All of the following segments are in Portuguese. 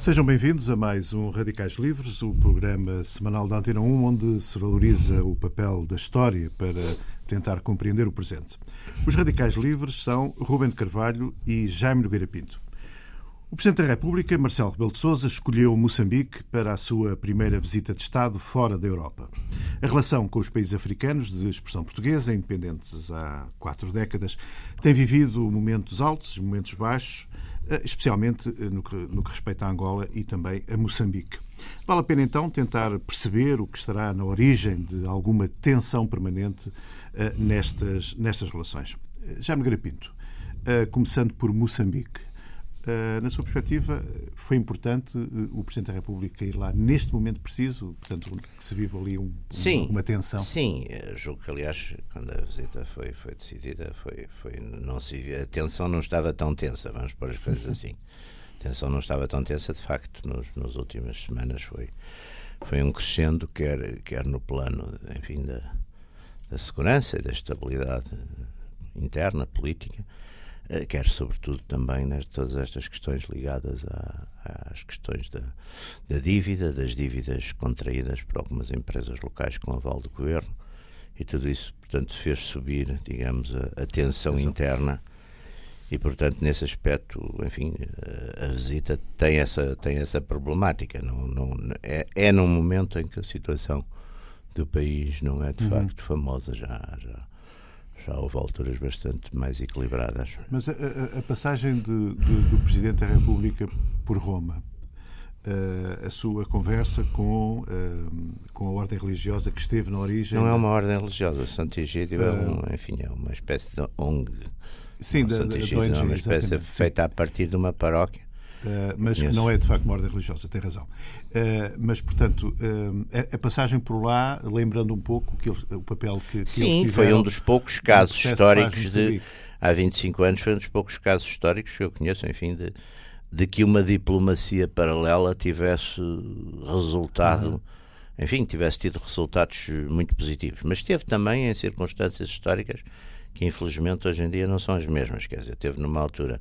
Sejam bem-vindos a mais um Radicais Livres, o programa semanal da Antena 1, onde se valoriza o papel da história para tentar compreender o presente. Os Radicais Livres são Rubem de Carvalho e Jaime Nogueira Pinto. O Presidente da República, Marcelo Rebelo de Sousa, escolheu Moçambique para a sua primeira visita de Estado fora da Europa. A relação com os países africanos de expressão portuguesa, independentes há quatro décadas, tem vivido momentos altos e momentos baixos, especialmente eh, no que, no que respeita a Angola e também a Moçambique. Vale a pena então tentar perceber o que estará na origem de alguma tensão permanente uh, nestas, nestas relações. Já me Pinto, começando por Moçambique. Uh, na sua perspectiva, foi importante uh, o Presidente da República ir lá neste momento preciso, portanto, que se vive ali um, sim, uma tensão? Sim, julgo que, aliás, quando a visita foi, foi decidida, foi, foi, não se, a tensão não estava tão tensa, vamos pôr as coisas assim. A tensão não estava tão tensa, de facto, nos, nas últimas semanas foi, foi um crescendo, quer, quer no plano, enfim, da, da segurança e da estabilidade interna, política, eh, quer sobretudo também nas todas estas questões ligadas às questões da, da, dívida, das dívidas contraídas por algumas empresas locais com aval do governo e tudo isso, portanto, fez subir, digamos, a, a tensão interna e, portanto, nesse aspecto, enfim, a, a visita tem essa, tem essa problemática. Não, não, é, é num momento em que a situação do país não é de uhum. facto famosa já, já já houve alturas bastante mais equilibradas. Mas a, a, a passagem de, de, do Presidente da República por Roma, uh, a sua conversa com, uh, com a ordem religiosa que esteve na origem. Não é uma ordem religiosa, Santo Egídio uh, é, um, eh, enfim, é uma espécie de ONG. Sim, da, da, Egídio, ONG, é uma espécie feita a partir de uma paróquia Uh, mas que não é de facto uma ordem religiosa, tem razão. Uh, mas, portanto, uh, a, a, passagem por lá, lembrando um pouco que eles, o papel que, que Sim, foi um dos poucos casos históricos de. Há 25 anos, foi um dos poucos casos históricos que eu conheço, enfim, de, de que uma diplomacia paralela tivesse resultado. Uhum. Enfim, tivesse tido resultados muito positivos. Mas teve também em circunstâncias históricas que, infelizmente, hoje em dia não são as mesmas. Quer dizer, teve numa altura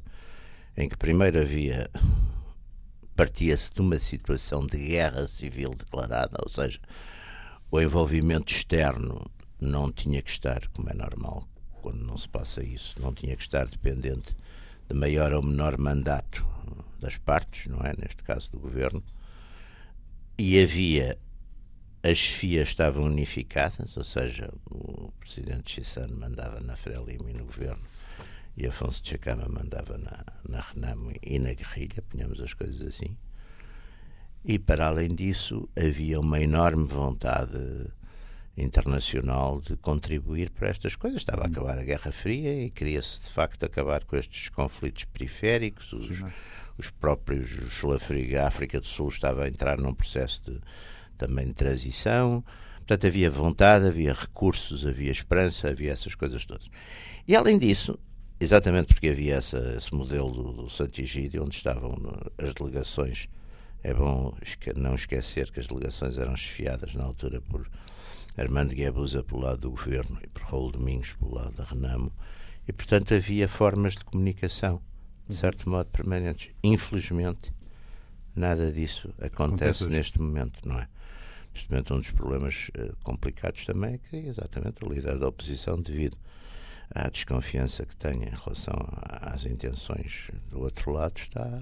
em que primeiro havia partia-se de uma situação de guerra civil declarada, ou seja, o envolvimento externo não tinha que estar, como é normal, quando não se passa isso, não tinha que estar dependente de maior ou menor mandato das partes, não é? Neste caso do governo. E havia as chefias estavam unificadas, ou seja, o presidente Chissano mandava na Frelimo e no governo e Afonso de Chacama mandava na, na Renamo e na guerrilha, ponhamos as coisas assim. E para além disso, havia uma enorme vontade internacional de contribuir para estas coisas. Estava a hum. acabar a Guerra Fria e queria-se de facto acabar com estes conflitos periféricos. Os, os próprios a África do Sul estava a entrar num processo de, também de transição. Portanto, havia vontade, havia recursos, havia esperança, havia essas coisas todas. E além disso, Exatamente porque havia essa, esse modelo do, do Santigídio, onde estavam as delegações. É bom não esquecer que as delegações eram chefiadas na altura por Armando Guebuza pelo lado do governo e por Raul Domingos pelo lado da Renamo, e portanto havia formas de comunicação, de certo modo, permanentes. Infelizmente, nada disso acontece, acontece neste momento, não é? Neste momento, um dos problemas uh, complicados também é que, exatamente, o líder da oposição, devido a desconfiança que tem em relação às intenções do outro lado está,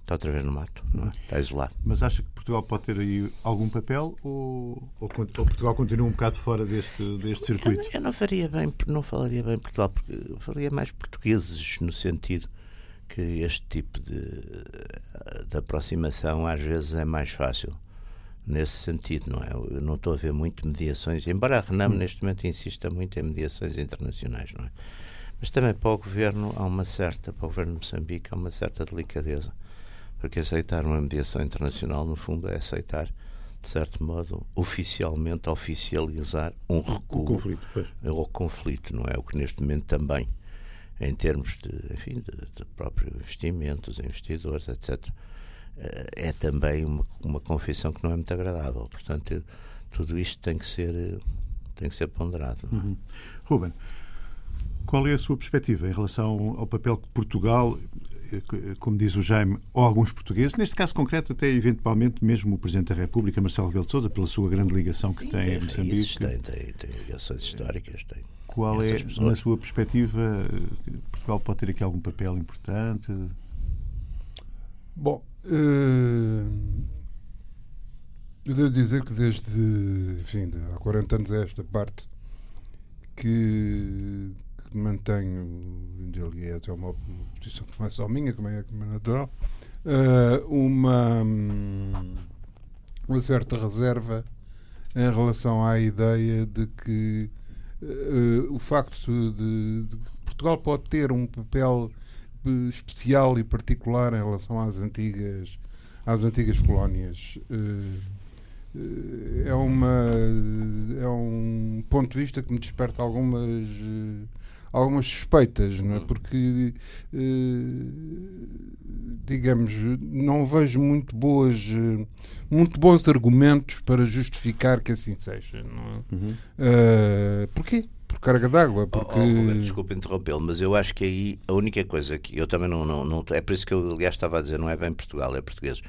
está outra vez no mato, é? está isolado. Mas acha que Portugal pode ter aí algum papel ou, ou, ou Portugal continua um bocado fora deste, deste circuito? Eu, eu, não faria bem, não falaria bem Portugal, porque falaria mais portugueses no sentido que este tipo de, de aproximação às vezes é mais fácil nesse sentido, não é? Eu não estou a ver muito mediações, embora a Renam hum. neste momento insista muito em mediações internacionais, não é? Mas também para o governo há uma certa, para o governo de Moçambique há uma certa delicadeza, porque aceitar uma mediação internacional, no fundo, é aceitar, de certo modo, oficialmente oficializar um recuo o conflito, pois. ao conflito, não é? O que neste momento também, em termos de, enfim, de, de próprio investimento, dos investidores, etc., é também uma, uma confissão que não é muito agradável. Portanto, tudo isto tem que ser, eh, tem que ser ponderado. Uhum. Ruben, qual é a sua perspectiva em relação ao papel que Portugal, como diz o Jaime, ou alguns portugueses, neste caso concreto, até eventualmente mesmo o Presidente da República, Marcelo Rebelo de Sousa, pela sua grande ligação que Sim, tem a Moçambique. Tem, tem, tem ligações históricas. Tem. Qual é, na sua perspectiva, Portugal pode ter aqui algum papel importante? Bom, eu devo dizer que desde, enfim, há 40 anos a esta parte que, que mantenho, ali é até uma, posição que não é só minha, como é, como é natural, uh, uma, uma certa reserva em relação à ideia de que uh, o facto de, de, Portugal pode ter um papel eh, especial e particular em relação às antigas às antigas colónias uh, é uma é um ponto de vista que me desperta algumas algumas suspeitas não é? Hum. porque digamos não vejo muito boas muito bons argumentos para justificar que assim seja não é? Uhum. Uh, porquê por carga d'água. Porque... Oh, oh, desculpe interrompê-lo, mas eu acho que aí a única coisa que eu também não, não, não. É por isso que eu, aliás, estava a dizer, não é bem Portugal, é português.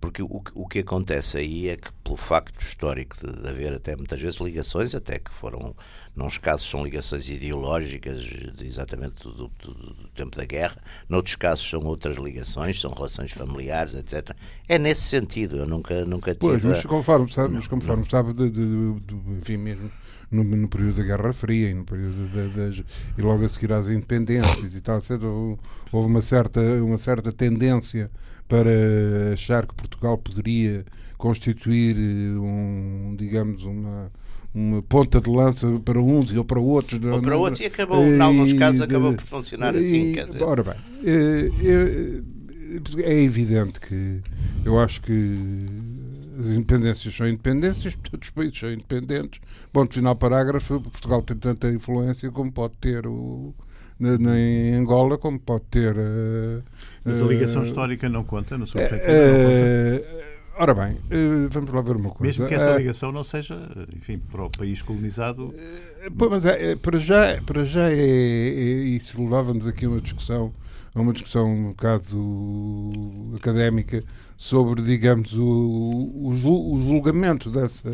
Porque o, o que acontece aí é que, pelo facto histórico de, de haver até muitas vezes ligações, até que foram, nos casos, são ligações ideológicas, de, exatamente do, do, do, tempo da guerra, noutros casos são outras ligações, são relações familiares, etc. É nesse sentido, eu nunca, nunca tive. Pois, mas conforme sabe, mas conforme sabe de, de, de, enfim, mesmo no, no, período da Guerra Fria e no período das e logo a seguir às independências e tal, etc, houve uma certa, uma certa tendência para achar que Portugal poderia constituir eh, um, digamos, uma uma ponta de lança para uns e ou para outros. Ou para outros e acabou, em alguns casos, acabou por funcionar assim. Quer dizer. Ora bem, eh, eh, é evidente que eu acho que as independências são independências, todos os países são independentes. Ponto final, parágrafo. Portugal tem tanta influência como pode ter o, na, na, em Angola, como pode ter. Uh, Mas a ligação uh, histórica não conta, na sua perspectiva? Uh, Ora bem, vamos lá ver uma coisa. Mesmo que essa ligação não seja, enfim, para o país colonizado. Pô, mas é, é, para já, para já é, é, isso levava-nos aqui a uma discussão, a uma discussão um bocado académica sobre, digamos, o, o, o julgamento dessa,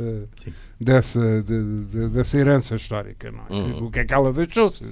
dessa, de, de, dessa herança histórica. Não é? Uhum. O que é que ela deixou? Se,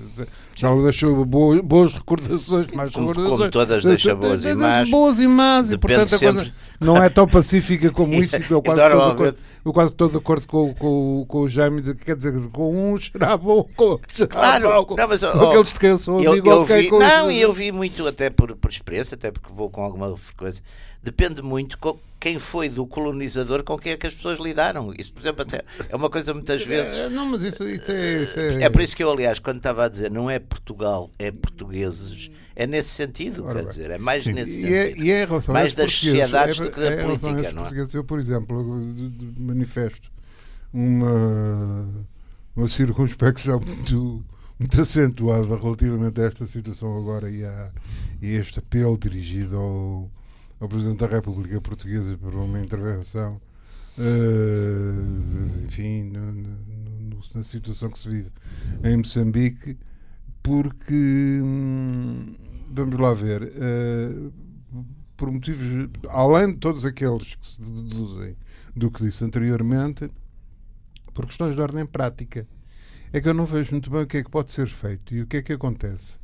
se ela deixou boas, boas recordações, mais como, recordações. Como todas deixam boas de, imagens. Boas imagens, e portanto a coisa não é tão pacífica como isso. Eu quase, estou de acordo, eu quase estou de acordo com, com, com o Jaime, quer dizer, com uns será bom, com outros será claro, mau, com, não, mas, com aqueles que eu sou amigo, eu, vi, Não, e eu vi muito até por, por experiência, até porque vou com alguma frequência depende muito com quem foi do colonizador com quem é que as pessoas lidaram. Isso, por exemplo, até é uma coisa muitas vezes. É, não, mas isso, isso, é, isso é... é. por isso que eu, aliás, quando estava a dizer não é Portugal, é portugueses, é nesse sentido, Ora, quer bem. dizer, é mais Sim. nesse e é- sentido. É, e é mais das sociedades é, do que da política, não é? Eu, por exemplo, manifesto uma, uma circunspecção muito muito acentuada relativamente a esta situação agora e a, e a este apelo dirigido ao, ao Presidente da República Portuguesa por uma intervenção, uh, enfim, no, no, na situação que se vive em Moçambique, porque, hum, vamos lá ver, uh, por motivos, além de todos aqueles que se deduzem do que disse anteriormente, por questões de ordem prática. É que eu não vejo muito bem o que é que pode ser feito e o que é que acontece.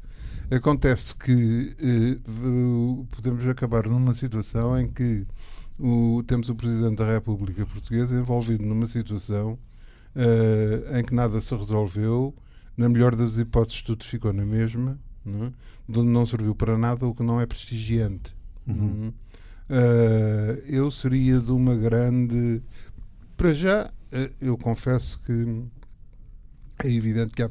Acontece que eh, podemos acabar numa situação em que o, temos o Presidente da República Portuguesa envolvido numa situação eh, em que nada se resolveu, na melhor das hipóteses, tudo ficou na mesma, não, é? onde não serviu para nada, o que não é prestigiante. Uhum. Uh, eu seria de uma grande. Para já, eu confesso que é evidente que há,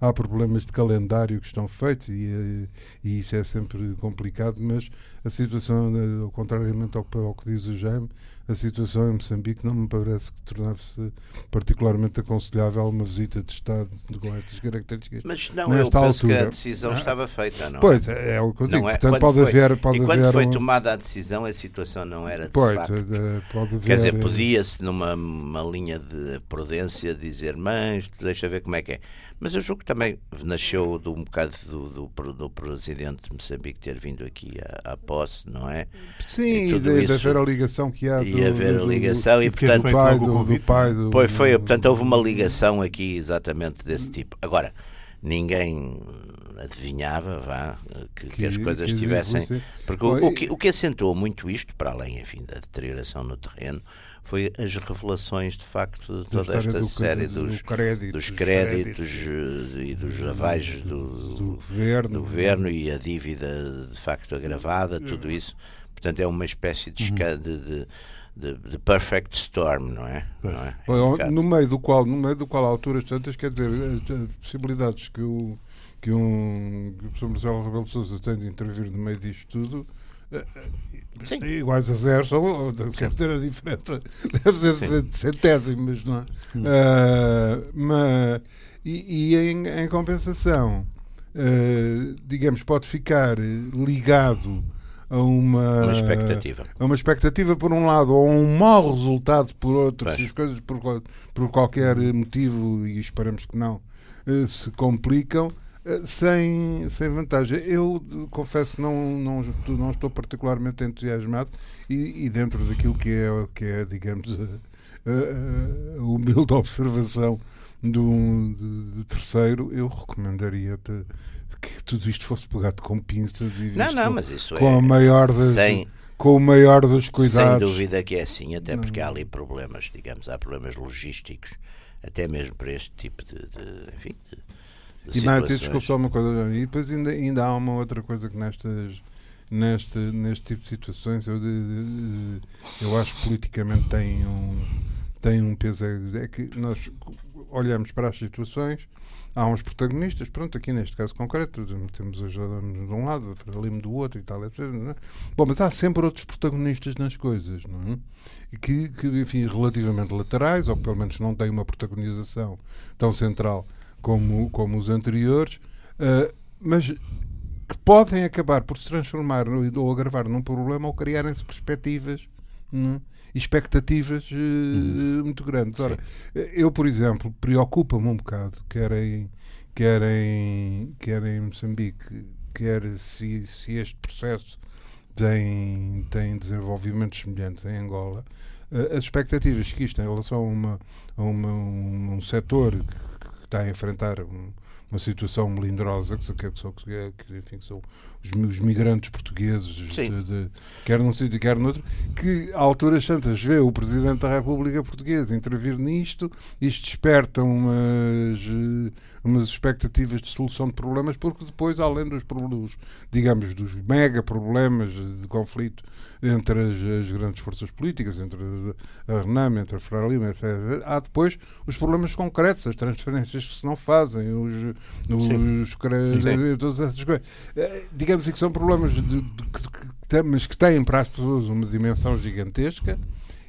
há problemas de calendário que estão feitos e, eh, e, isso é sempre complicado, mas a situação, eh, contrariamente ao, ao que diz o Jaime, a situação em Moçambique não me parece que tornasse particularmente aconselhável uma visita de Estado com estas características. Mas não, nesta eu penso altura. que a decisão ah, estava feita, não Pois, é, é o que eu digo. É. Portanto, pode foi, haver. Pode e quando haver foi um... tomada a decisão, a situação não era de pois, facto. pode haver... Quer dizer, podia-se numa linha de prudência dizer, mas deixa ver como é que é. Mas eu julgo que também nasceu de um bocado do, do, do presidente de Moçambique ter vindo aqui à, à posse, não é? Sim, e, de, de haver a ligação que há. Do, e haver a ligação do, e, portanto. Do pai, do, do pai do. Pois foi, portanto, houve uma ligação aqui exatamente desse tipo. Agora, ninguém adivinhava vá, que, que, que as coisas que tivessem. Porque o, o, que, o que acentuou muito isto, para além enfim, da deterioração no terreno, foi as revelações de facto de toda esta do, série dos, do crédito, dos créditos, créditos, e dos avais do, do, governo, do governo e a dívida de facto agravada, tudo isso. Portanto, é uma espécie de, uhum. de, de de, de, perfect storm, não é? Não é? é um no meio do qual, no meio do qual há alturas tantas, quer dizer, as possibilidades que o que um que o professor Marcelo Rebelo Sousa tem de intervir no meio disto tudo eh, Sim. iguais a zero, só deve ter a diferença, deve ser de centésimos, não é? Uh, mas, e, e em, em, compensação, uh, digamos, pode ficar ligado a uma, uma, expectativa. A uma expectativa por um lado, ou a um mau resultado por outro, se as coisas por, por qualquer motivo, e esperamos que não, uh, se complicam eh, sem, sem vantagem. Eu confesso que não, não, não estou particularmente entusiasmado e, e dentro daquilo que é, que é digamos, a, a, a humilde observação de, um, de, de terceiro, eu recomendaria que tudo isto fosse pegado com pinças e não, não, mas isso com, é a maior das, sem, com o maior dos cuidados. Sem dúvida que é assim, até porque há ali problemas, digamos, há problemas logísticos, até mesmo para este tipo de, de enfim, de, e mais, desculpe só uma coisa, e depois ainda, ainda há uma outra coisa que nestas, neste, neste tipo de situações eu, eu acho que politicamente tem um, tem um peso. É que nós olhamos para as situações, há uns protagonistas, pronto, aqui neste caso concreto, temos os Jerónimos de um lado, a Fralimo do outro e tal, etc. É? Bom, mas há sempre outros protagonistas nas coisas, não é? Que, que, enfim, relativamente laterais, ou pelo menos não têm uma protagonização tão central como, como os anteriores, uh, mas que podem acabar por se transformar ou agravar num problema ou criarem-se perspectivas hum, expectativas uh, muito grandes. Ora, eu, por exemplo, preocupa-me um bocado, quer em, quer em, quer em Moçambique, quer se, se este processo tem, tem desenvolvimentos semelhantes em Angola, uh, as expectativas que isto em relação a, uma, a uma, um, um setor está a enfrentar um, uma situação melindrosa, que, que, que, que, enfim, que são os, os migrantes portugueses, de, de, quer num sítio, quer noutro, que a alturas santas vê o Presidente da República Portuguesa intervir nisto, isto desperta umas, umas expectativas de solução de problemas, porque depois, além dos problemas, digamos, dos mega problemas de conflito entre as, as grandes forças políticas, entre a Renam, entre a Frelimo, etc., há depois os problemas concretos, as transferências que se não fazem, os, os créditos, todas essas coisas. Eh, digamos que são problemas de, de, de, mas que têm para as pessoas uma dimensão gigantesca.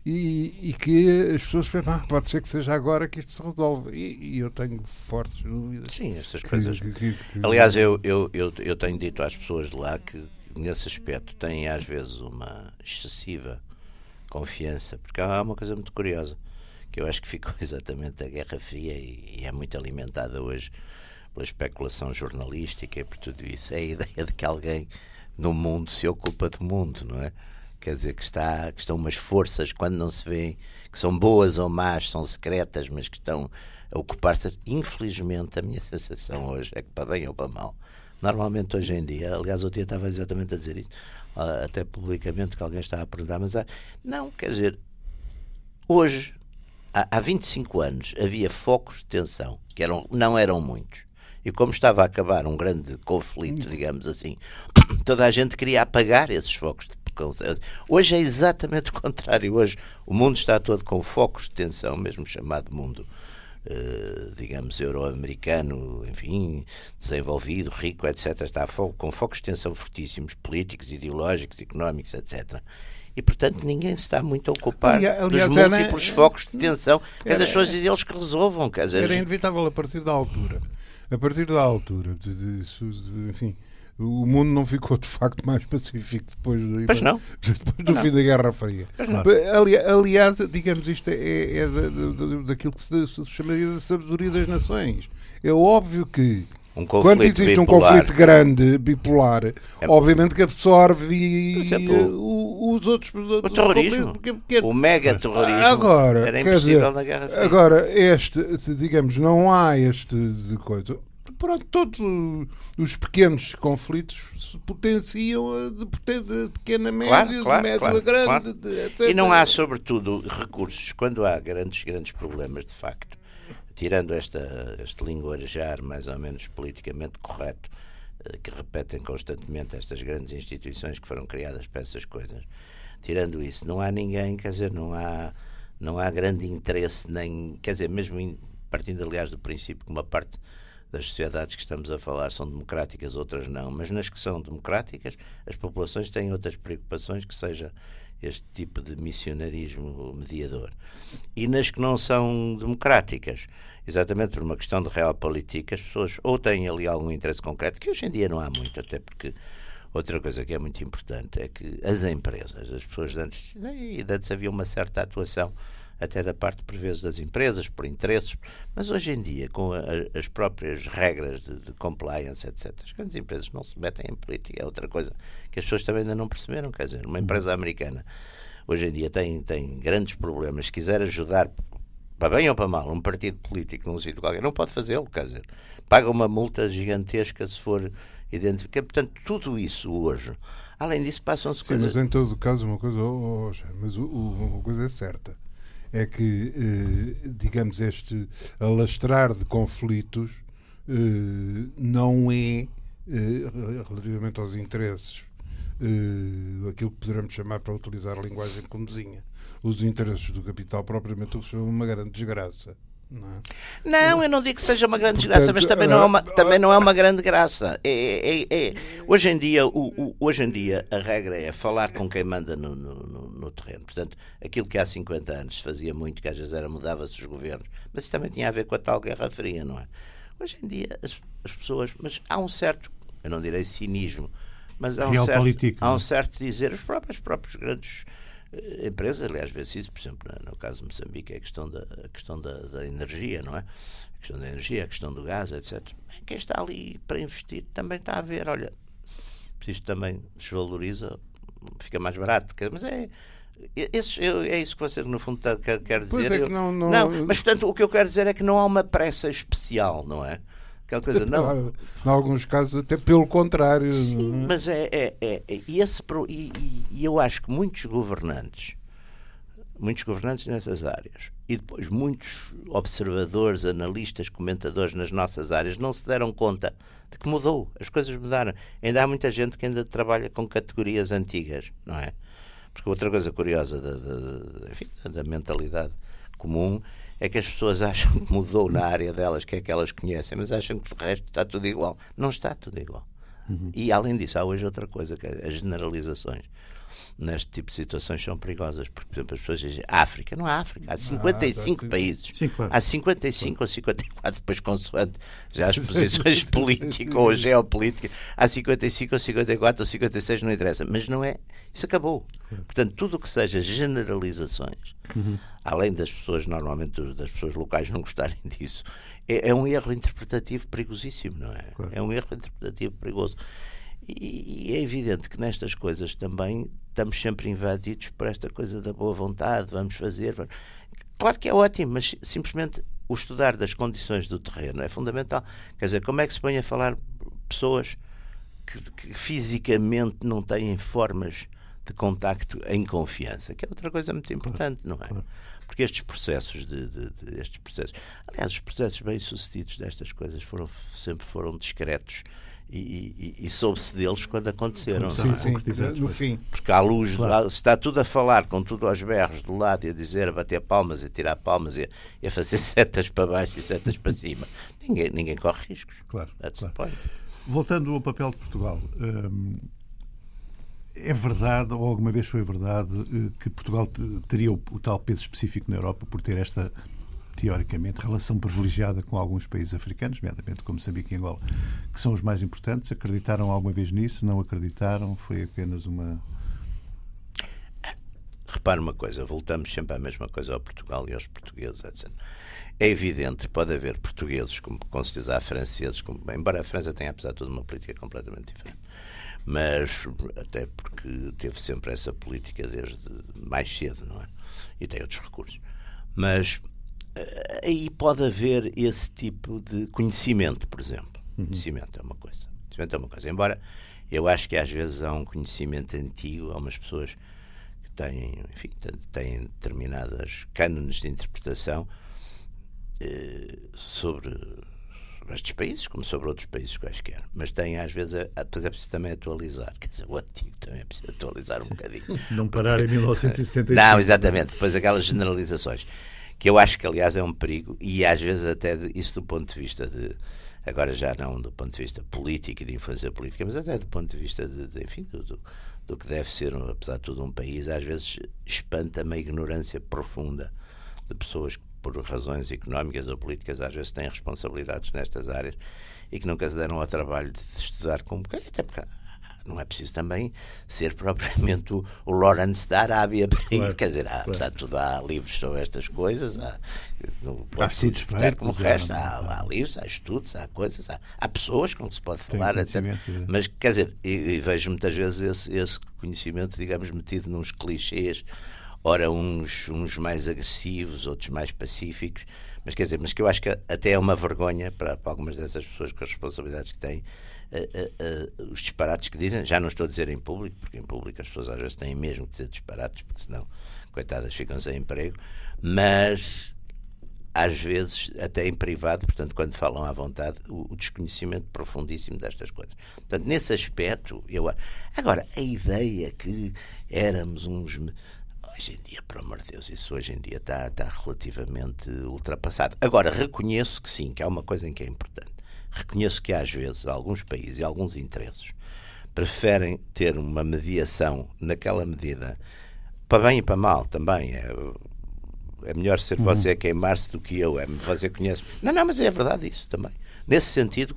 E, e, que as pessoas pensam, ah, pode ser que seja agora que isto se resolve. E, e eu tenho fortes dúvidas. Sim, estas coisas. Que, que, que, Aliás, eu, eu, eu, eu tenho dito às pessoas de lá que, nesse aspecto, têm às vezes uma excessiva confiança, porque há uma coisa muito curiosa que eu acho que ficou exatamente a Guerra Fria e, e é muito alimentada hoje pela especulação jornalística e por tudo isso. É a ideia de que alguém no mundo se ocupa do mundo, não é? Quer dizer, que, está, que estão umas forças, quando não se vê, que são boas ou más, são secretas, mas que estão a ocupar-se. Infelizmente, a minha sensação hoje é que, para bem ou para mal, normalmente hoje em dia, aliás, o dia estava exatamente a dizer isso, ah, até publicamente, que alguém estava a perguntar, mas há, não, quer dizer, hoje, há, há 25 anos, havia focos de tensão, que eram, não eram muitos e como estava a acabar um grande conflito, digamos assim, toda a gente queria apagar esses focos de Hoje é exatamente o contrário. Hoje o mundo está todo com focos de tensão, mesmo chamado mundo, eh, digamos, euro-americano, enfim, desenvolvido, rico, etc. Está com focos de tensão fortíssimos, políticos, ideológicos, económicos, etc e portanto ninguém se está muito a ocupar aliás, dos múltiplos era, focos de tensão. Era, as pessoas dizem eles que resolvam. Quer dizer, era inevitável a partir da altura a partir da altura, de, de, de, enfim, o mundo não ficou de facto mais pacífico depois, de, pois não. depois do não. fim da Guerra Fria. Ali, aliás, digamos, isto é, é da, da, daquilo que se, se chamaria da sabedoria das nações. É óbvio que um quando existe bipolar. um conflito grande, bipolar, é. obviamente que absorve exemplo, os outros. O terrorismo. Porque, porque, o mega terrorismo. Agora, era impossível dizer, na Guerra Fria. Agora, este, digamos, não há este coisa pronto, todos os pequenos conflitos se potenciam de, de pequena média, claro, claro, de média claro, grande. De, e não há, sobretudo, recursos quando há grandes, grandes problemas, de facto, tirando esta, este linguajar mais ou menos politicamente correto, eh, que repetem constantemente estas grandes instituições que foram criadas para essas coisas. Tirando isso, não há ninguém, quer dizer, não há, não há grande interesse, nem, quer dizer, mesmo partindo, aliás, do princípio que uma parte das sociedades que estamos a falar são democráticas, outras não, mas nas que são democráticas, as populações têm outras preocupações que seja este tipo de missionarismo mediador. E nas que não são democráticas, exatamente por uma questão de real política, as pessoas ou têm ali algum interesse concreto, que hoje em dia não há muito, até porque outra coisa que é muito importante é que as empresas, as pessoas de antes, e antes havia uma certa atuação até da parte, por vezes, das empresas, por interesses, mas hoje em dia, com a, as próprias regras de, de, compliance, etc., as grandes empresas não se metem em política, é outra coisa que as pessoas também ainda não perceberam. Quer dizer, uma empresa americana hoje em dia tem, tem grandes problemas, se quiser ajudar para bem ou para mal, um partido político num sítio qualquer, não pode fazê-lo, quer dizer, paga uma multa gigantesca se for identificado. Portanto, tudo isso hoje. Além disso, passam-se coisas. Mas em todo caso, uma coisa, oh, oh, mas o, o, uma coisa é certa é que, eh, digamos, este alastrar de conflitos eh, não é, eh, relativamente aos interesses, aquilo que poderemos chamar, para utilizar a linguagem comezinha, os interesses do capital propriamente são uma grande desgraça. Não, é? não, eu não digo que seja uma grande desgraça, mas também não é uma, também não é uma grande graça. É, é, é, é. hoje, em dia, o, o, hoje em dia a regra é falar com quem manda no, no, no, terreno. Portanto, aquilo que há 50 anos se fazia muito, que às vezes era mudava-se os governos, mas isso também tinha a ver com a tal Guerra Fria, não é? Hoje em dia as, as pessoas, mas há um certo, eu não direi cinismo, mas há um, certo, há um certo dizer, os próprios, os próprios grandes eh, empresas, aliás, vê-se isso, por exemplo, no caso de Moçambique, é a questão da, a questão da, da, energia, não é? A questão da energia, a questão do gás, etc. Quem está ali para investir também está a ver, olha, se isto também desvaloriza, fica mais barato, mas é. Esse, é isso que você, no fundo, tá, quer, quer dizer. É não, não... não, mas portanto, o que eu quero dizer é que não há uma pressa especial, não é? Aquela coisa, não. Em alguns casos, até pelo contrário. Sim, é? mas é, é, é, é, e, esse, e, e, eu acho que muitos governantes, muitos governantes nessas áreas, e depois muitos observadores, analistas, comentadores nas nossas áreas, não se deram conta de que mudou, as coisas mudaram. Ainda há muita gente que ainda trabalha com categorias antigas, não é? Porque outra coisa curiosa da, da, enfim, da mentalidade comum é que as pessoas acham que mudou na área delas, que é que elas conhecem, mas acham que de resto está tudo igual. Não está tudo igual. Uhum. E além disso, há hoje outra coisa, que é as generalizações neste tipo de situações são perigosas, porque, por exemplo, as pessoas dizem África, não há África, há 55 ah, países, Sim, claro. há 55 ou 54, depois consoante já as posições políticas ou geopolíticas, há 55 ou 54 ou 56, não interessa, mas não é, isso acabou. Portanto, tudo o que seja generalizações, uhum. além das pessoas, normalmente das pessoas locais não gostarem disso, é, é um erro interpretativo perigosíssimo, não é? Claro. É um erro interpretativo perigoso. E, e é evidente que nestas coisas também estamos sempre invadidos por esta coisa da boa vontade, vamos fazer. Vamos... Claro que é ótimo, mas simplesmente o estudar das condições do terreno é fundamental. Quer dizer, como é que se põe a falar pessoas que, que fisicamente não têm formas de contacto em confiança, que é outra coisa muito importante, não é? Porque estes processos de, de, de estes processos, aliás, os processos bem sucedidos destas coisas foram sempre foram discretos e, e, e soube-se deles quando aconteceram. Sim, é? sim, no fim. Porque à luz, claro. se está tudo a falar, com tudo aos berros do lado e a dizer, a bater palmas, a tirar palmas e a, e a fazer setas para baixo e setas para cima, ninguém, ninguém corre riscos. Claro. claro. Voltando ao papel de Portugal. Hum, é verdade, ou alguma vez foi verdade, eh, que Portugal teria o, o tal peso específico na Europa por ter esta teoricamente, relação privilegiada com alguns países africanos, nomeadamente como Moçambique e Angola, que são os mais importantes. Acreditaram alguma vez nisso? Não acreditaram? Foi apenas uma. Repare uma coisa, voltamos sempre à mesma coisa ao Portugal e aos portugueses, etc. É evidente, pode haver portugueses, como com certeza há franceses, como, embora a França tenha, apesar de tudo, uma política completamente diferente. Mas, até porque teve sempre essa política desde mais cedo, não é? E tem outros recursos. Mas aí pode haver esse tipo de conhecimento, por exemplo. Uhum. Conhecimento é uma coisa. Conhecimento é uma coisa. Embora eu acho que às vezes há um conhecimento antigo, há umas pessoas que têm, enfim, têm determinadas cânones de interpretação eh, sobre, estes países, como sobre outros países quaisquer. Mas têm às vezes, a, depois é preciso também atualizar. Quer dizer, o antigo também é preciso atualizar um bocadinho. Não parar em 1975. Não, exatamente. Depois aquelas generalizações que eu acho que aliás é um perigo e às vezes até de, isso do ponto de vista de agora já não do ponto de vista político e de influência política mas até do ponto de vista de, de enfim do, do, do, que deve ser apesar de tudo um país às vezes espanta-me a ignorância profunda de pessoas que por razões económicas ou políticas às vezes têm responsabilidades nestas áreas e que nunca se deram ao trabalho de estudar como até porque não é preciso também ser propriamente o, o Lawrence da Arábia. Claro, quer dizer, há, claro. apesar de tudo, há livros sobre estas coisas, há, no, há estudos feitos, como resto, há, há, há, livros, há estudos, há coisas, há, há pessoas com que se pode falar, etc. É. Mas, quer dizer, e, e vejo muitas vezes esse, esse conhecimento, digamos, metido nos clichês, ora uns, uns mais agressivos, outros mais pacíficos, mas quer dizer, mas que eu acho que até é uma vergonha para, para algumas dessas pessoas com as responsabilidades que têm uh, uh, os disparates que dizem, já não estou a dizer em público, porque em público as pessoas às vezes têm mesmo que dizer disparates, porque senão, coitadas, ficam sem emprego, mas às vezes até em privado, portanto, quando falam à vontade, o, o, desconhecimento profundíssimo destas coisas. Portanto, nesse aspecto, eu. Agora, a ideia que éramos uns. Hoje em dia, por amor de Deus, isso hoje em dia está, está relativamente ultrapassado. Agora, reconheço que sim, que há uma coisa em que é importante. Reconheço que às vezes alguns países e alguns interesses preferem ter uma mediação naquela medida, para bem e para mal também. É, é melhor ser uhum. você queimar-se do que eu, é fazer conhece. Não, não, mas é verdade isso também. Nesse sentido,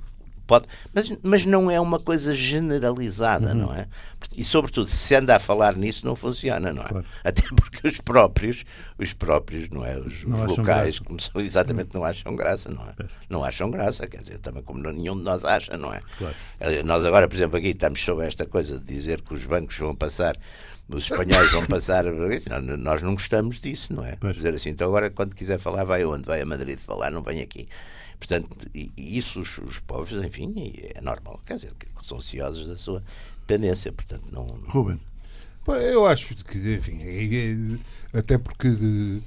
pode, mas, mas não é uma coisa generalizada, uhum. não é? E sobretudo, se anda a falar nisso, não funciona, não é? Claro. Até porque os próprios, os próprios, não é? Os, os locais, como são, exatamente, não acham graça, não é? Não acham graça, quer dizer, também como nenhum de nós acha, não é? Claro. Eh, nós agora, por exemplo, aqui estamos sobre esta coisa de dizer que os bancos vão passar os espanhóis vão passar. Nós não gostamos disso, não é? Pois. Dizer assim, então agora quando quiser falar, vai onde? Vai a Madrid falar, não vem aqui. Portanto, isso os, os povos, enfim, é normal. Quer dizer, são ansiosos da sua dependência. Portanto, não. Ruben. Eu acho que, enfim, é, é, até porque de,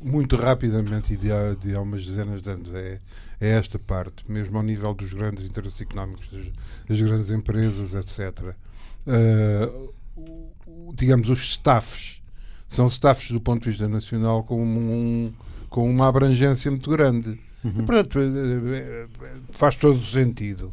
muito rapidamente e de há, de há umas dezenas de anos é, é esta parte, mesmo ao nível dos grandes interesses económicos, das, das grandes empresas, etc. Uh, digamos, os staffs são staffs do ponto de vista nacional como um, com uma abrangência muito grande. Uhum. E, portanto, eh, eh, faz todo o sentido.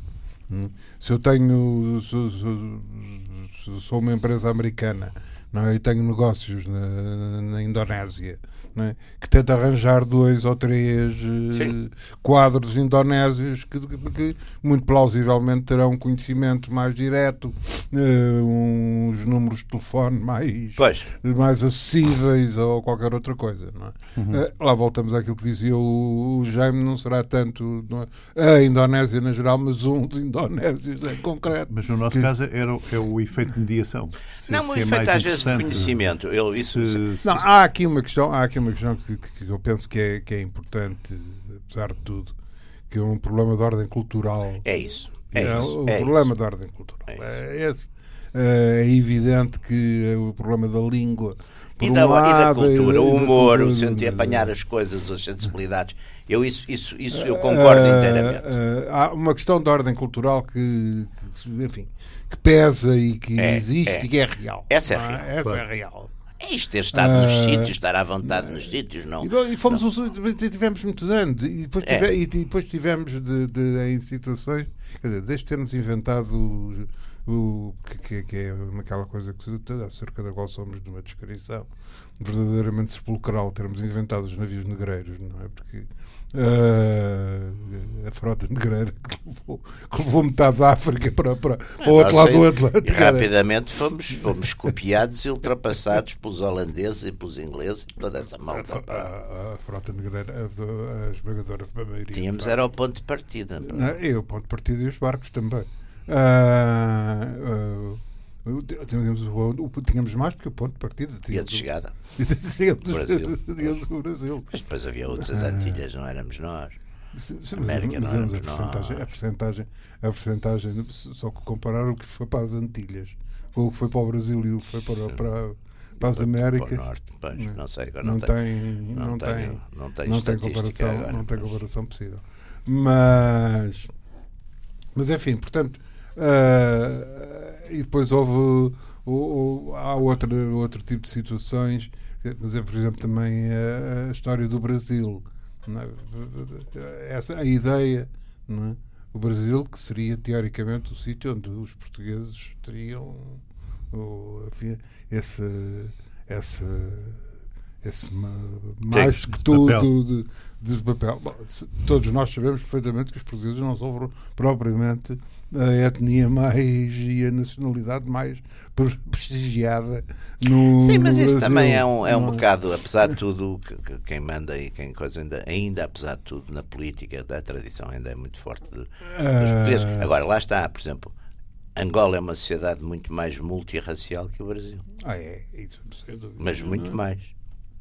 Hum? Se eu tenho. Sou, sou, sou uma empresa americana não é? e tenho negócios na, na Indonésia é? que tenta arranjar dois ou três uh, quadros indonésios que, que, muito plausivelmente terão conhecimento mais direto, uh, uns números de telefone mais, mais acessíveis ou qualquer outra coisa. É? Uhum. Uh, lá voltamos àquilo que dizia o, o Jaime, não será tanto é? a Indonésia na geral, mas uns indonésios em concreto. Mas no nosso que... caso era, é o efeito de mediação. Se, não, o efeito às vezes de conhecimento. Eu, isso, se, se, não, há aqui uma questão, há aqui uma questão que, que, eu penso que é, que é importante, apesar de tudo, que é um problema de ordem cultural. É isso. É, é isso, o é problema isso. de ordem cultural. É, é esse. É, é evidente que o problema da língua. E da, um lado, e da, cultura, o humor, o sentir apanhar as coisas, as sensibilidades. Eu isso, isso, isso eu concordo uh, inteiramente. Uh, há uma questão de ordem cultural que, enfim, que pesa e que é, existe é. e que é real. Essa é real. Essa é real. É isto ter estado uh, nos ah, sítios, estar à vontade uh, nos sítios, não. E, fomos não. tivemos muitos anos e depois, é. tive, e depois tivemos de, de, em situações, quer dizer, desde termos inventado o, que, que é aquela coisa que acerca da qual somos de uma descrição verdadeiramente sepulcral termos inventado os navios negreiros, não é? Porque uh, a frota negreira que levou, que levou metade da África para, para, para o outro lado do Atlântico. E rapidamente fomos, fomos copiados e ultrapassados pelos holandeses e pelos ingleses e toda essa malta. A, a, a frota negreira, a, a esmagadora maioria. Tínhamos era o ponto de partida. Não, e o ponto de partida e os barcos também. Uh, uh, Tínhamos, tínhamos mais porque o ponto de partida. E a de chegada. Tínhamos, Brasil. o Brasil. Mas depois havia outras Antilhas, não éramos nós. Sim, América mas, não éramos a percentagem, nós. A percentagem, a percentagem, só que comparar o que foi para as Antilhas, ou o que foi para o Brasil e o que foi para, para, para as Américas. Para norte, pois, não sei, não, não, tem, não, tem, não tem, não tem comparação, agora, não tem comparação possível. Mas, mas enfim, portanto, Uh, e depois houve ou, há outro, outro tipo de situações, mas é, por exemplo, também a, a história do Brasil. É? Essa, a ideia, é? o Brasil, que seria teoricamente o sítio onde os portugueses teriam o, esse, esse, esse mais Sim, que tudo de, de, papel. Bom, todos nós sabemos perfeitamente que os portugueses não sofrem propriamente a etnia mais e a nacionalidade mais prestigiada no Sim, mas isso Brasil. também é um, é um bocado, apesar de tudo, que, que quem manda e quem coisa ainda, ainda, apesar de tudo, na política da tradição ainda é muito forte de, dos portugueses. Uh... Agora, lá está, por exemplo, Angola é uma sociedade muito mais multirracial que o Brasil. Ah, é? Isso, mas muito mais.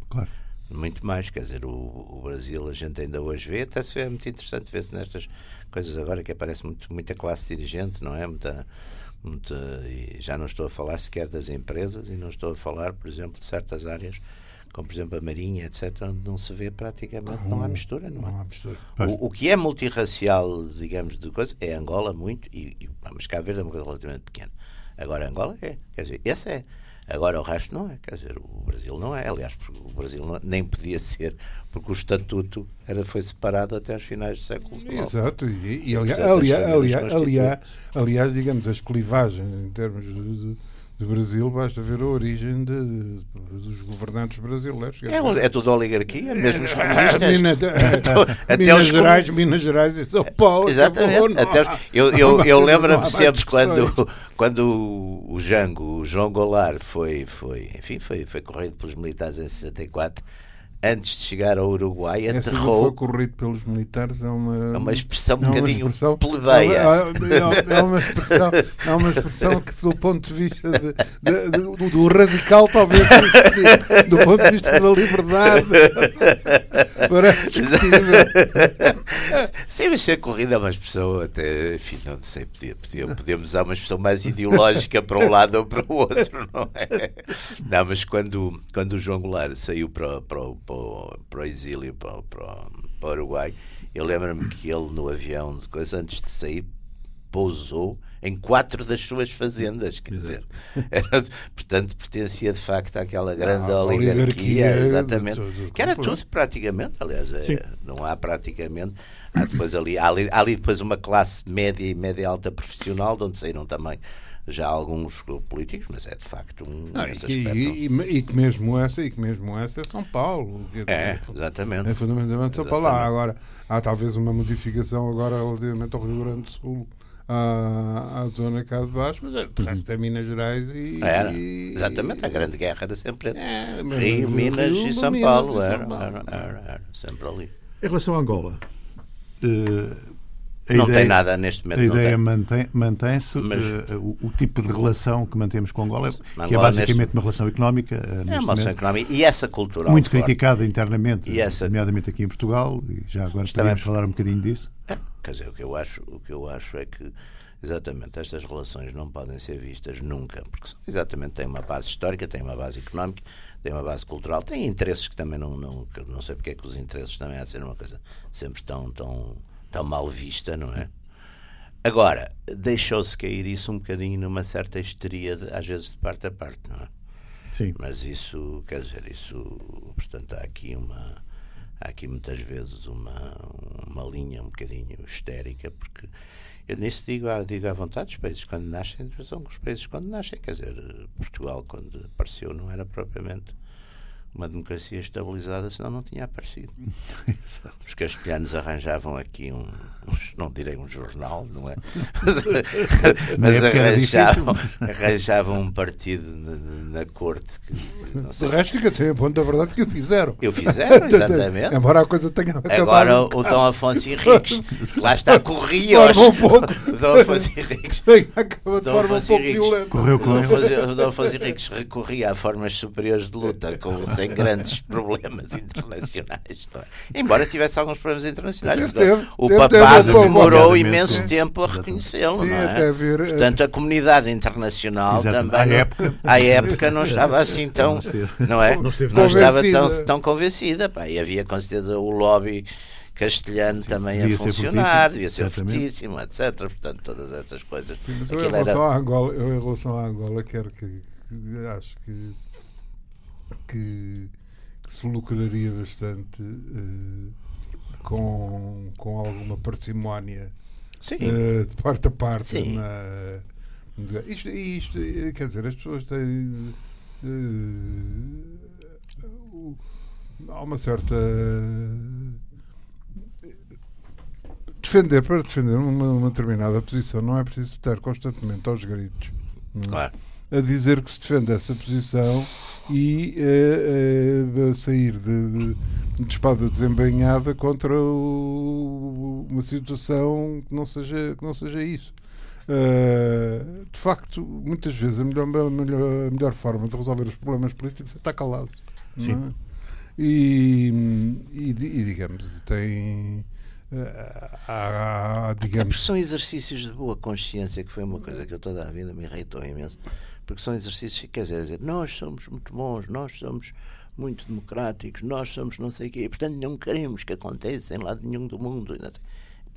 Claro muito mais. Quer dizer, o, o, Brasil a gente ainda hoje vê, até se vê, é muito interessante ver-se nestas coisas agora que aparece muito, muita classe dirigente, não é? Muita, muita, já não estou a falar sequer das empresas e não estou a falar, por exemplo, de certas áreas como por exemplo a Marinha, etc., onde não se vê praticamente, não há hum, mistura, não, não há mistura. O, o, que é multirracial, digamos, de coisa, é Angola muito, e, e mas cá Verde é uma coisa relativamente pequena. Agora Angola é, quer dizer, esse é. Agora o resto não é, quer dizer, o Brasil não é. Aliás, o Brasil não, nem podia ser, porque o estatuto era, foi separado até aos finais do século XIX. Exato, e, e aliás, aliás, aliás, aliás, aliás, digamos, as clivagens em termos de, de do Brasil, basta ver a origem de, de, dos governantes brasileiros. É, é tudo oligarquia, mesmo os comunistas. Minas, então, até Minas Gerais, Minas Gerais e São Paulo. Exatamente. Até os, eu eu, eu lembro-me sempre quando, quando o Jango, o João Goulart, foi, foi, enfim, foi, foi corrido pelos militares em 64 antes de chegar ao Uruguai, Essa aterrou. foi corrido pelos militares é uma, é uma expressão um bocadinho é expressão, plebeia. É, é, é, uma expressão, é uma expressão que, do ponto de vista de, de, de, do, do, radical, talvez, do ponto de vista da liberdade, parece discutível. Sim, mas ser corrida é uma expressão até, enfim, não sei, podia, podia, podemos usar uma expressão mais ideológica para um lado ou para o outro, não é? Não, mas quando, quando o João Goulart saiu para, para, para, o, para o exílio, para, para, para o Uruguai, eu lembro-me que ele no avião, coisa, antes de sair, pousou em quatro das suas fazendas, quer dizer, era, portanto pertencia de facto àquela grande ah, oligarquia, oligarquia, exatamente, que era tudo. praticamente, aliás, é, não há praticamente, há depois ali, há ali, há ali depois uma classe média e média alta profissional, de onde saíram também já alguns políticos, mas é de facto um. Ah, e, e, e, que mesmo essa, e que mesmo essa é São Paulo. É, exatamente. É fundamentalmente São Paulo. Há, agora, há talvez uma modificação agora relativamente ao Rio Grande do Sul. À, à zona cá de baixo, mas é, é Minas Gerais e, era, exatamente, a grande guerra era sempre é, Rio, Minas Rio, e São Minas Paulo, era, era, era, era, sempre ali. Em relação a Angola, uh, não ideia, tem nada neste momento. A ideia mantém-se mantém Mas, uh, o, o, tipo de relação que mantemos com Angola, Angola que é basicamente neste, uma relação económica. Uh, é uma relação económica e essa cultural. Muito criticada internamente, e essa, nomeadamente aqui em Portugal, e já agora a falar um bocadinho disso. É, quer dizer, o que, eu acho, o que eu acho é que exatamente estas relações não podem ser vistas nunca, porque exatamente têm uma base histórica, têm uma base económica, têm uma base cultural, têm interesses que também não, não, não sei porque é que os interesses também há de ser uma coisa sempre tão, tão tão mal vista, não é? Agora, deixou-se cair isso um bocadinho numa certa histeria, de, às vezes de parte a parte, não é? Sim. Mas isso, quer dizer, isso, portanto, há aqui uma. Há aqui muitas vezes uma, uma linha um bocadinho histérica, porque eu nisso digo, digo à vontade, os países quando nascem são os países quando nascem, quer dizer, Portugal quando apareceu não era propriamente uma democracia estabilizada, senão não tinha aparecido. Os castelhanos arranjavam aqui um, não direi um jornal, não é? Mas, arranjavam, arranjavam um partido na, na corte. Que, não sei. De resto, fica sempre ponto da verdade que o fizeram. Eu fizeram, exatamente. Embora a coisa tenha acabado. Agora o Dom Afonso Henriques, lá está, corria. Um pouco. O Dom Afonso Henriques. Acabou de forma um pouco violenta. Correu com o Dom Afonso Henriques recorria a formas superiores de luta com, sem grandes problemas internacionais. É? Embora tivesse alguns problemas internacionais. Teve, o teve, papado demorou imenso tempo a reconhecê-lo. Sim, não é? ver, Portanto, a comunidade internacional Exatamente. também. À época. à época não estava assim tão. Não esteve. Não é? Não estava tão, Convencida. tão convencida. Pá. E havia com certeza o lobby castelhano também a funcionar, devia ser fortíssimo, etc. Portanto, todas essas coisas. Sim, mas eu em, Aquilo era- relação à Angola, eu em relação à Angola quero que, que- acho que, que, que se lucraria bastante eh, com, com alguma parcimónia eh, de parte a parte na, isto, isto, eh, quer dizer, as pessoas têm o- há uma certa defender para defender uma, uma determinada posição não é preciso estar constantemente aos gritos? Claro. A dizer que se defende essa posição e eh, eh, a sair de, de, de espada desembainhada contra o- uma situação que não seja, que não seja isso. Eh, de facto, muitas vezes a melhor, a melhor, a melhor forma de resolver os problemas políticos é estar calado. não Sim. é? E, e, e, digamos, tem. há- há, Até digamos, porque são exercícios de boa consciência, que foi uma coisa que eu toda a vida me irritou imenso. Porque são exercícios, quer dizer, nós somos muito bons, nós somos muito democráticos, nós somos não sei o quê, e portanto não queremos que aconteça em lado nenhum do mundo. E.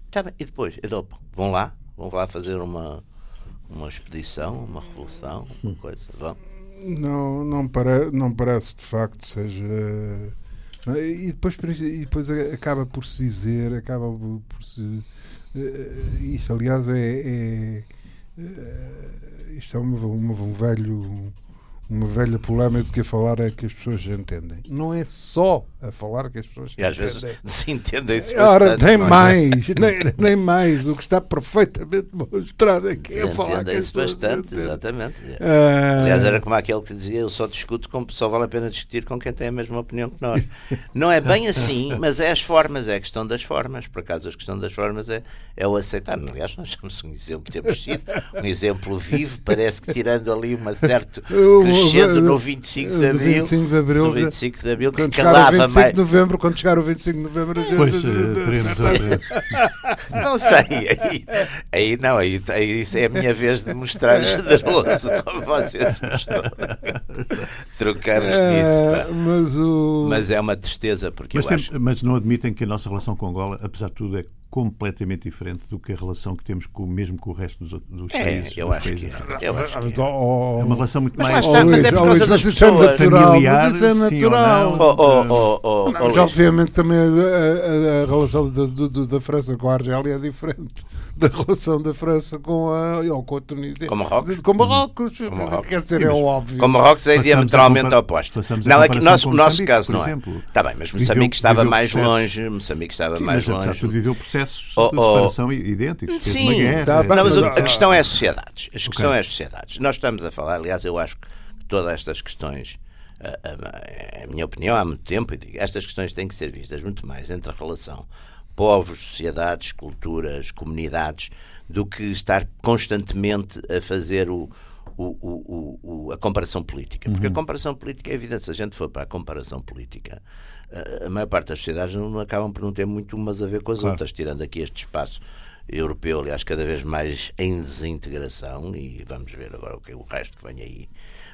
Tá depois, Europa, vão lá, vão lá fazer uma, uma expedição, uma revolução, uma coisa, vão. Não, não, pare, não parece de facto seja. E depois, e depois acaba por se dizer, acaba por se. eh, Isto, aliás, é. é eh, isto é uma- um velho. Uma velha polémica a falar é que as pessoas entendem. Não é só a falar que as pessoas E às vezes entendem. desentendem-se Ora, bastante, nem é? mais, nem, nem mais. O que está perfeitamente mostrado é que é falar que as pessoas bastante, entendem. exatamente. Ah, Aliás, era como aquele que dizia: Eu só discuto com só vale a pena discutir com quem tem a mesma opinião que nós. Não é bem assim, mas é as formas, é a questão das formas. Por acaso, a questão das formas é, é o aceitar. Aliás, nós somos um exemplo, temos sido um exemplo vivo, parece que tirando ali uma certo Eu- crescendo no eu- 25 de no Abril. 25 de Abril, no 25 de Abril, que calava 25 mais. de novembro, quando chegar o 25 de novembro, a gente- Pois, eh, teremos a- Não sei, aí, aí não, aí, aí isso é a minha vez de mostrar generoso, como vocês mostrou. Trocamos nisso. É, pá. mas o. Mas é uma tristeza, porque Mas, eu tem- acho. mas não admitem que a nossa relação com Angola, apesar de tudo, é completamente diferente do que a relação que temos com, mesmo com o resto dos, dos É, países. eu dos acho que países é. Eu acho mas, que é. oh, É uma relação muito Mas mais está, mas é por causa Luís, das mas isso é natural, familiar, mas isso é natural. Oh, oh, oh, oh, oh, Mas, obviamente também a, a- a relação da, do- do- da França com a Argélia é diferente da relação da França com a, ou com a Tunísia. Com Marrocos? Com Marrocos. Marrocos. Quer dizer, Sim, é mas óbvio. Com Marrocos é diametralmente oposto. Não, aqui, comparação nosso, com o nosso caso não é. Está bem, mas Viveu- Moçambique estava viveu mais longe. Moçambique estava Sim, mais mas apesar de longe. Processos Oh, de oh. separação idênticos. Sim, uma guerra. tá bem, Não, mas mas, a questão é as sociedades. A questão Ok. é as sociedades. Nós estamos a falar, aliás, eu acho que todas estas questões, a, a- a minha opinião há muito tempo, eu digo, estas questões têm que ser vistas muito mais entre a relação povos, sociedades, culturas, comunidades, do que estar constantemente a fazer o, o- o- o- o- a comparação política. Porque a comparação política é evidente, se a gente for para a comparação política, a, maior parte das sociedades não, acabam por não ter muito umas a ver com as Claro. outras, tirando aqui este espaço europeu, aliás, cada vez mais em desintegração, e vamos ver agora o que o resto que vem aí.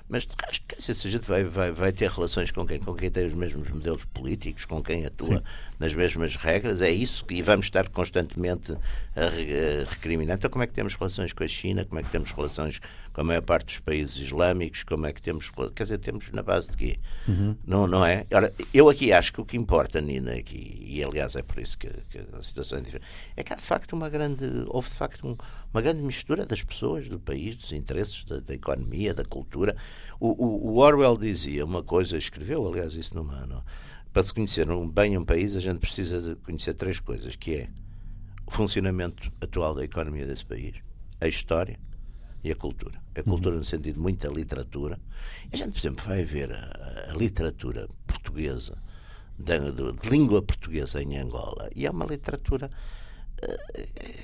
Mas de resto, se a gente vai, vai, vai ter relações com quem, com quem tem os mesmos modelos políticos, com quem atua Sim. nas mesmas regras, é isso, e vamos estar constantemente a, a recriminar. Então, como é que temos relações com a China? Como é que temos relações com a maior parte dos países islâmicos? Como é que temos. Quer dizer, temos na base de quê? Uhum. Não, não é? Ora, eu aqui acho que o que importa, Nina, aqui, e aliás é por isso que, que a situação é diferente, é que há de facto uma grande. Houve de facto um, uma grande mistura das pessoas, do país, dos interesses, da, da economia, da cultura. O, o, o, Orwell dizia uma coisa, escreveu, aliás, isso numa. No, para se conhecer um, bem um país, a gente precisa de conhecer três coisas, que é o funcionamento atual da economia desse país, a história e a cultura. A cultura uhum. no sentido de muita literatura. A gente, por exemplo, vai ver a, a literatura portuguesa, de, de, língua portuguesa em Angola, e é uma literatura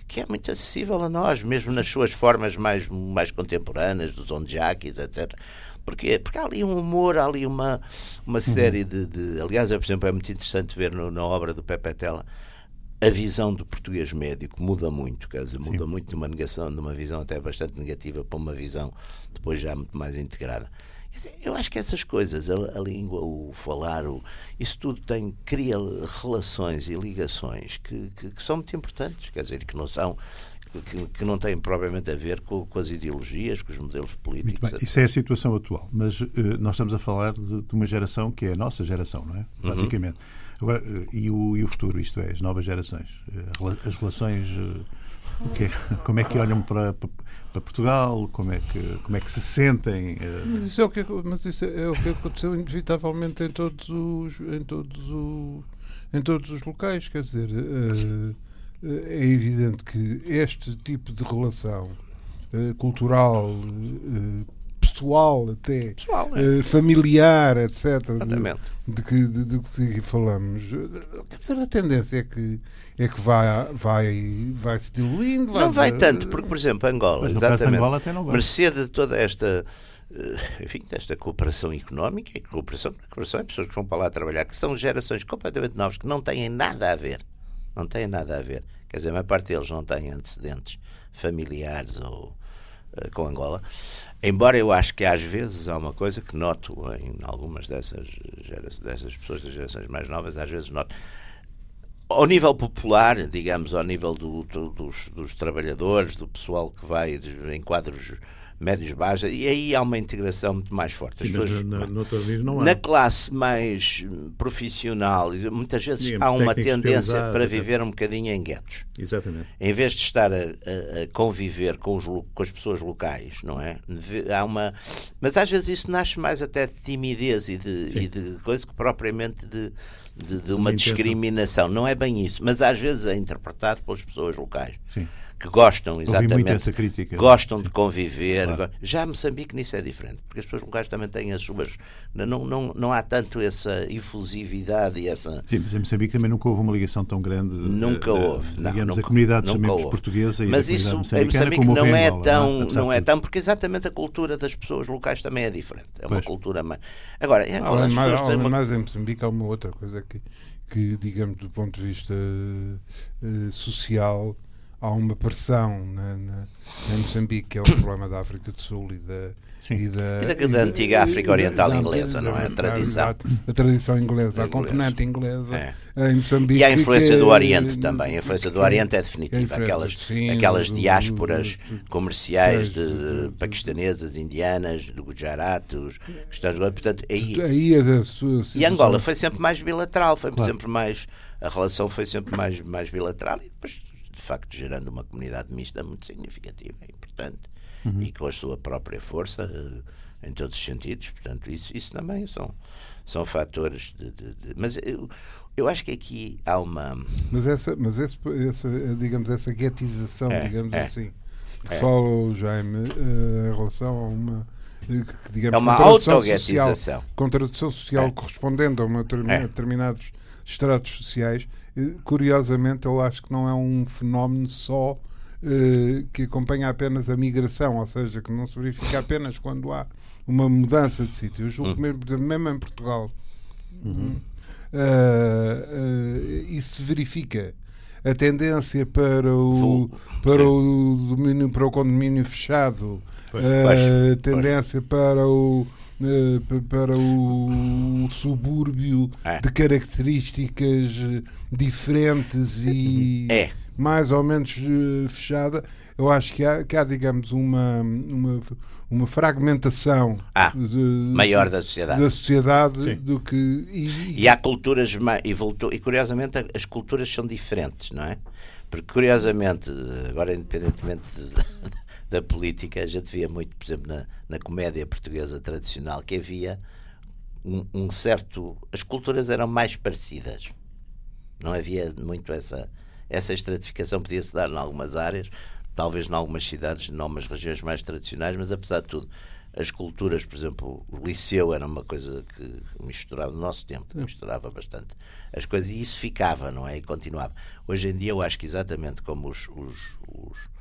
que é muito acessível a nós, mesmo nas suas formas mais, mais contemporâneas, dos onjakis, etc. Porquê? Porque há ali um humor, há ali uma, uma uhum. série de, de. Aliás, é, por exemplo, é muito interessante ver no, na obra do Pepe Tela a visão do português médico muda muito, quer dizer, muda Sim. muito de uma negação, de uma visão até bastante negativa para uma visão depois já muito mais integrada. Eu acho que essas coisas, a, a língua, o falar, o, isso tudo tem, cria relações e ligações que, que, que são muito importantes, quer dizer, que não são que, que, não têm propriamente a ver com, com, as ideologias, com os modelos políticos. Bem, isso é a situação atual, mas uh, nós estamos a falar de, de, uma geração que é a nossa geração, não é? Uhum. Basicamente. Uhum. Agora, uh, e, o, e o futuro, isto é, as novas gerações, uh, as relações, que é, como é que olham para, para para Portugal? Como é que, como é que se sentem? Mas isso é o que, mas isso é o que aconteceu inevitavelmente em todos os, em todos os, em todos os locais. Quer dizer, eh, é evidente que este tipo de relação cultural, pessoal até, pessoal, é. familiar, etc. Exatamente de que, de, de que falamos. Quer dizer, a tendência é que, é que vai, vai, vai se diluindo. Vai não vai tanto, porque, por exemplo, Angola, Mas exatamente, Angola até não vai. mercê de toda esta eh, enfim, desta cooperação económica e cooperação, cooperação é pessoas que vão para lá trabalhar, que são gerações completamente novas, que não têm nada a ver. Não têm nada a ver. Quer dizer, a maior parte deles não têm antecedentes familiares ou uh, com Angola. Embora eu acho que às vezes há uma coisa que noto em algumas dessas, dessas pessoas das gerações mais novas, às vezes noto. Ao nível popular, digamos, ao nível do, do, dos, dos trabalhadores, do pessoal que vai em quadros médios baixos, e aí há uma integração muito mais forte. Sim, pessoas, na, não há. na classe mais profissional, muitas vezes Digamos, há uma tendência para viver um bocadinho em guetos. Exatamente. Em vez de estar a, a, a conviver com, os, com as pessoas locais, não é? Há uma... Mas às vezes isso nasce mais até de timidez e de, e de coisa que propriamente de, de, de uma discriminação. Não é bem isso, mas às vezes é interpretado pelas pessoas locais. Sim que gostam exatamente crítica, gostam sim. de conviver claro. já Moçambique nisso é diferente porque as pessoas locais também têm as suas não, não, não há tanto essa efusividade e essa sim mas em Moçambique também nunca houve uma ligação tão grande nunca uh, houve não, digamos nunca, a comunidade chamemos portuguesa e mas isso em Moçambique não é tão não, não é tão porque exatamente a cultura das pessoas locais também é diferente é uma pois. cultura mais agora é, além, mais, além uma... mais em Moçambique há uma outra coisa que que digamos do ponto de vista uh, social há uma pressão na, na, em Moçambique, que é o problema da África do Sul e da, e da, e da, e da antiga África Oriental da, inglesa, não é? A tradição. A tradição inglesa, a componente inglesa é. em Moçambique. E a influência do Oriente também. A influência do Oriente é definitiva. Aquelas, sim, aquelas diásporas comerciais de, paquistanesas, indianas, do Gujarat, os cristãos. Portanto, aí, aí é e Angola foi sempre mais bilateral, foi claro. sempre mais. A relação foi sempre mais, mais bilateral e depois de facto gerando uma comunidade mista muito significativa e importante uhum. e com a sua própria força uh, em todos os sentidos. Portanto, isso, isso também são, são fatores de. de, de mas eu, eu acho que aqui há uma. Mas essa, mas esse, essa, digamos, essa guetização, é, digamos é, assim, é. fala o Jaime uh, em relação a uma eh, que, digamos, é uma autoguetização. Social, contradição social é. correspondendo a uma, é. determinados estratos sociais, curiosamente, eu acho que não é um fenómeno só eh, que acompanha apenas a migração, ou seja, que não se verifica apenas quando há uma mudança de sítio. Eu julgo uhum. mesmo, mesmo em Portugal. Uhum. uh, isso se verifica. A tendência para o, para o, domínio, para o condomínio fechado, a tendência para o para o subúrbio é. de características diferentes e é. Mais ou menos fechada, eu acho que há, que há digamos, uma, uma, uma fragmentação ah, de, maior da sociedade, da sociedade do que. E, e há culturas, e, voltou, e curiosamente as culturas são diferentes, não é? Porque curiosamente, agora independentemente de, da política, a gente via muito, por exemplo, na, na comédia portuguesa tradicional, que havia um, um certo. As culturas eram mais parecidas. Não havia muito essa, essa estratificação, podia-se dar em algumas áreas, talvez em algumas cidades, em algumas regiões mais tradicionais, mas apesar de tudo, as culturas, por exemplo, o liceu era uma coisa que misturava no nosso tempo, misturava bastante as coisas e isso ficava, não é? E continuava. Hoje em dia eu acho que exatamente como os, os, os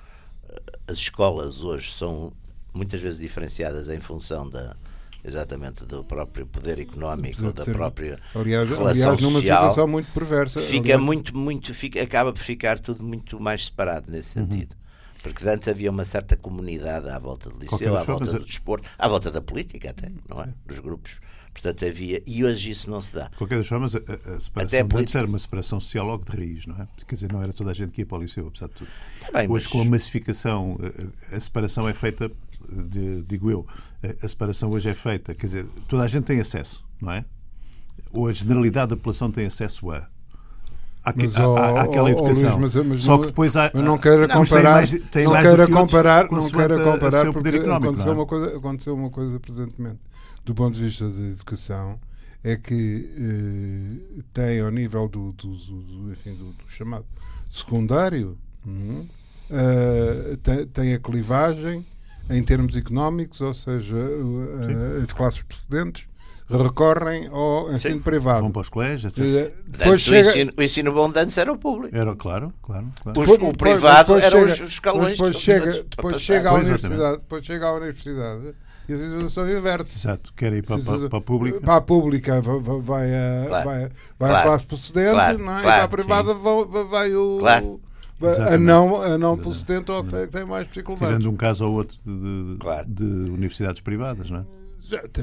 as escolas hoje são muitas vezes diferenciadas em função da exatamente do próprio poder económico ou da própria aliás, relação aliás, numa social, situação muito perversa fica aliás. muito muito fica, acaba por ficar tudo muito mais separado nesse uhum. sentido porque antes havia uma certa comunidade à volta do liceu, à volta do desporto, à volta da política até, não é? Dos grupos. Portanto, havia. E hoje isso não se dá. De qualquer das formas, a, a separação antes era uma separação social logo de raiz, não é? Quer dizer, não era toda a gente que ia para o liceu, apesar de tudo. Tá bem, hoje, mas... com a massificação, a, a separação é feita, de, digo eu, a, separação hoje é feita, quer dizer, toda a gente tem acesso, não é? Ou a generalidade da população tem acesso a mas, à, àquela educação. Luís, mas, mas, Só que depois há, mas não queira comparar, mais, tem não queira comparar, não queira comparar porque aconteceu é? uma coisa, aconteceu uma coisa presentemente do ponto de vista da educação é que eh, tem ao nível do, do, do, enfim, do, do chamado secundário hum, uh, tem, tem, a clivagem em termos económicos, ou seja, uh, as classes precedentes recorrem ao ensino Sim. privado. Vão para os colégios, etc. Eh, depois chega... o, ensino, o ensino bom de antes era o público. Era, claro, claro. claro. Os, o privado eram os escalões. Depois chega, depois chega à universidade, depois chega à universidade e a situação inverte. Exato, quer ir para, para, para a pública. Para a pública vai, vai, a, claro. vai, vai claro. a classe procedente, claro. não é? Claro. e para a privada vai, vai o. Claro. A não, a não procedente ou que tem mais dificuldades. Tirando um caso ou outro de, de, de universidades privadas, não é?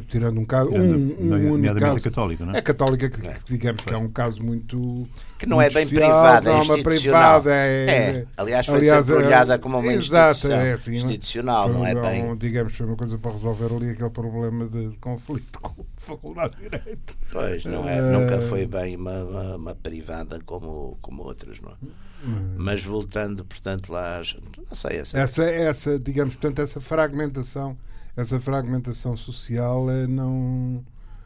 tirando um caso, tirando, um, um único caso. católica, não é? É católica, que, que digamos que é um caso muito. Que não muito é bem privada, é, é uma privada. É, é, aliás, foi aliás, sempre é, olhada como uma exato, instituição é, assim, institucional, não é bem. Digamos, foi uma coisa para resolver ali aquele problema de, conflito com a Faculdade de Direito. Pois, não é, uh, nunca foi bem uma, uma, uma, privada como, como outras, não é? Hum. Mas voltando, portanto, lá, não sei, essa, essa, essa digamos, portanto, essa fragmentação essa fragmentação social é não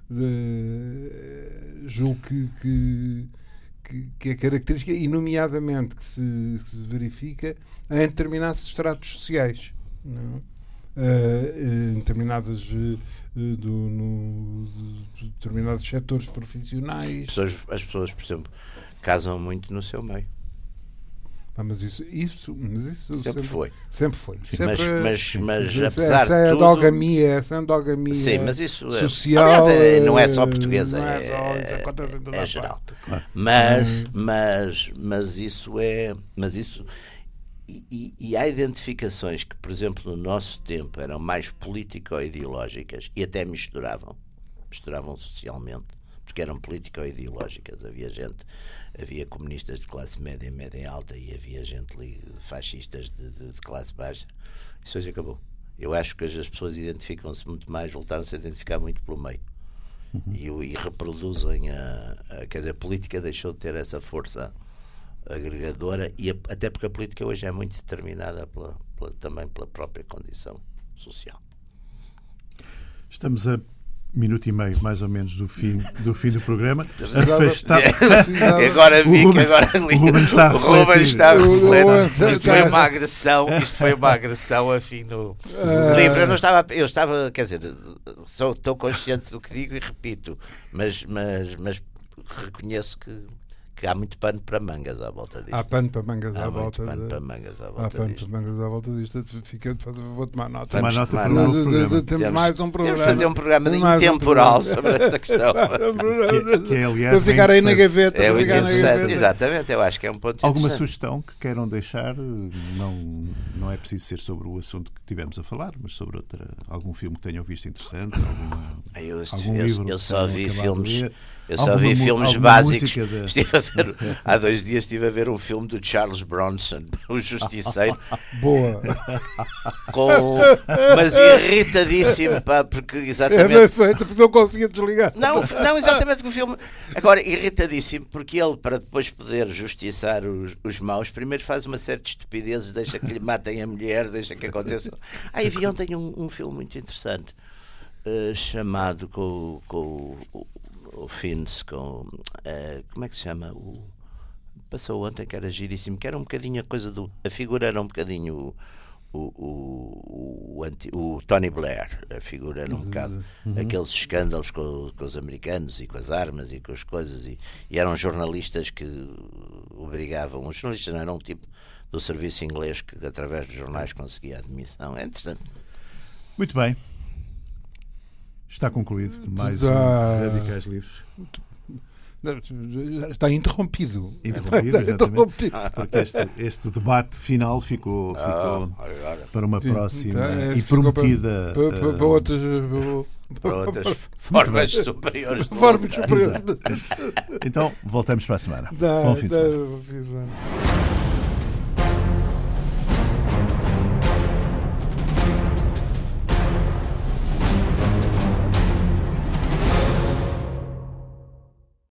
de, julgo que, que, que, é característica e nomeadamente que se, que se verifica em determinados estratos sociais não? Uh, em determinadas uh, do, no, de determinados setores profissionais as pessoas, as pessoas por exemplo casam muito no seu meio ah, mas isso, isso, mas isso sempre, sempre foi. Sempre foi. Sim, sempre, mas, mas, mas apesar essa de tudo... endogamia, essa endogamia Sim, mas isso é- social, aliás, é, não é só portuguesa, é, é, só, é, é geral. Mas, mas, mas isso é, mas isso e, e, e, há identificações que, por exemplo, no nosso tempo eram mais político-ideológicas e até misturavam, misturavam socialmente, porque eram político-ideológicas. Havia gente havia comunistas de classe média, média alta e havia gente fascistas de, de, de classe baixa. Isso hoje acabou. Eu acho que as pessoas identificam-se muito mais, voltaram-se a identificar muito pelo meio. Uhum. E, e, reproduzem a, a, Quer dizer, a política deixou de ter essa força agregadora e a, até porque a política hoje é muito determinada pela, pela, também pela própria condição social. Estamos a minuto e meio, mais ou menos, do fim do, fim do programa. Agora vi que agora. O Ruben está, o Ruben está a refletir. Isto foi uma agressão, isto foi uma agressão a fim do ah. livro. Eu não estava, eu estava, quer dizer, sou, estou consciente do que digo e repito, mas, mas, mas reconheço que, porque há muito pano para mangas à volta disto. Há pano para mangas há à volta. pano de... para mangas à volta Há pano disto. para mangas à volta disto. Fica, faz, vou tomar nota. Tomar Vamos nota tomar para nota. Temos Temos- mais um programa. Temos fazer um programa um intemporal programa. sobre esta questão. Que, que é, aliás, Para ficar aí na gaveta. É muito interessante. Exatamente, eu acho que é um ponto Alguma sugestão que queiram deixar? Não, não é preciso ser sobre o assunto que tivemos a falar, mas sobre outra, algum filme que tenham visto interessante, alguma, Eu, algum eu- livro eu só vi filmes. Eu só Alguma vi mu- filmes básicos. da- Estive a ver, há dois dias estive a ver um filme do Charles Bronson, o Justiceiro, Boa. com, mas irritadíssimo, pá, porque É bem exatamente. feito, porque não conseguia desligar. Não, não, exatamente o filme. Agora, irritadíssimo, porque ele, para depois poder justiçar os, os maus, primeiro faz uma série de estupidezes, deixa que lhe matem a mulher, deixa que aconteça. Ah, e vi ontem um, um filme muito interessante, eh, chamado com, o- com o, Fins, com. eh, como é que se chama? O, passou ontem que era giríssimo, que era um bocadinho a coisa do. A figura era um bocadinho o, o, o, anti- o Tony Blair, a figura era um bocado aqueles escândalos com, com os americanos e com as armas e com as coisas, e, e eram jornalistas que obrigavam, os jornalistas não eram um tipo do serviço inglês que através dos jornais conseguia admissão. É interessante. Muito bem. Está concluído mais um Radicais Livres. Está interrompido. Interrompido, exatamente. interrompido. Porque este, este debate final ficou, ficou Ah, agora, para uma próxima é, e ficou prometida. Para, para, eh, para outras. para outras formas superiores. Formas superiores. Então, voltamos para a semana. Dá- bom fim de semana.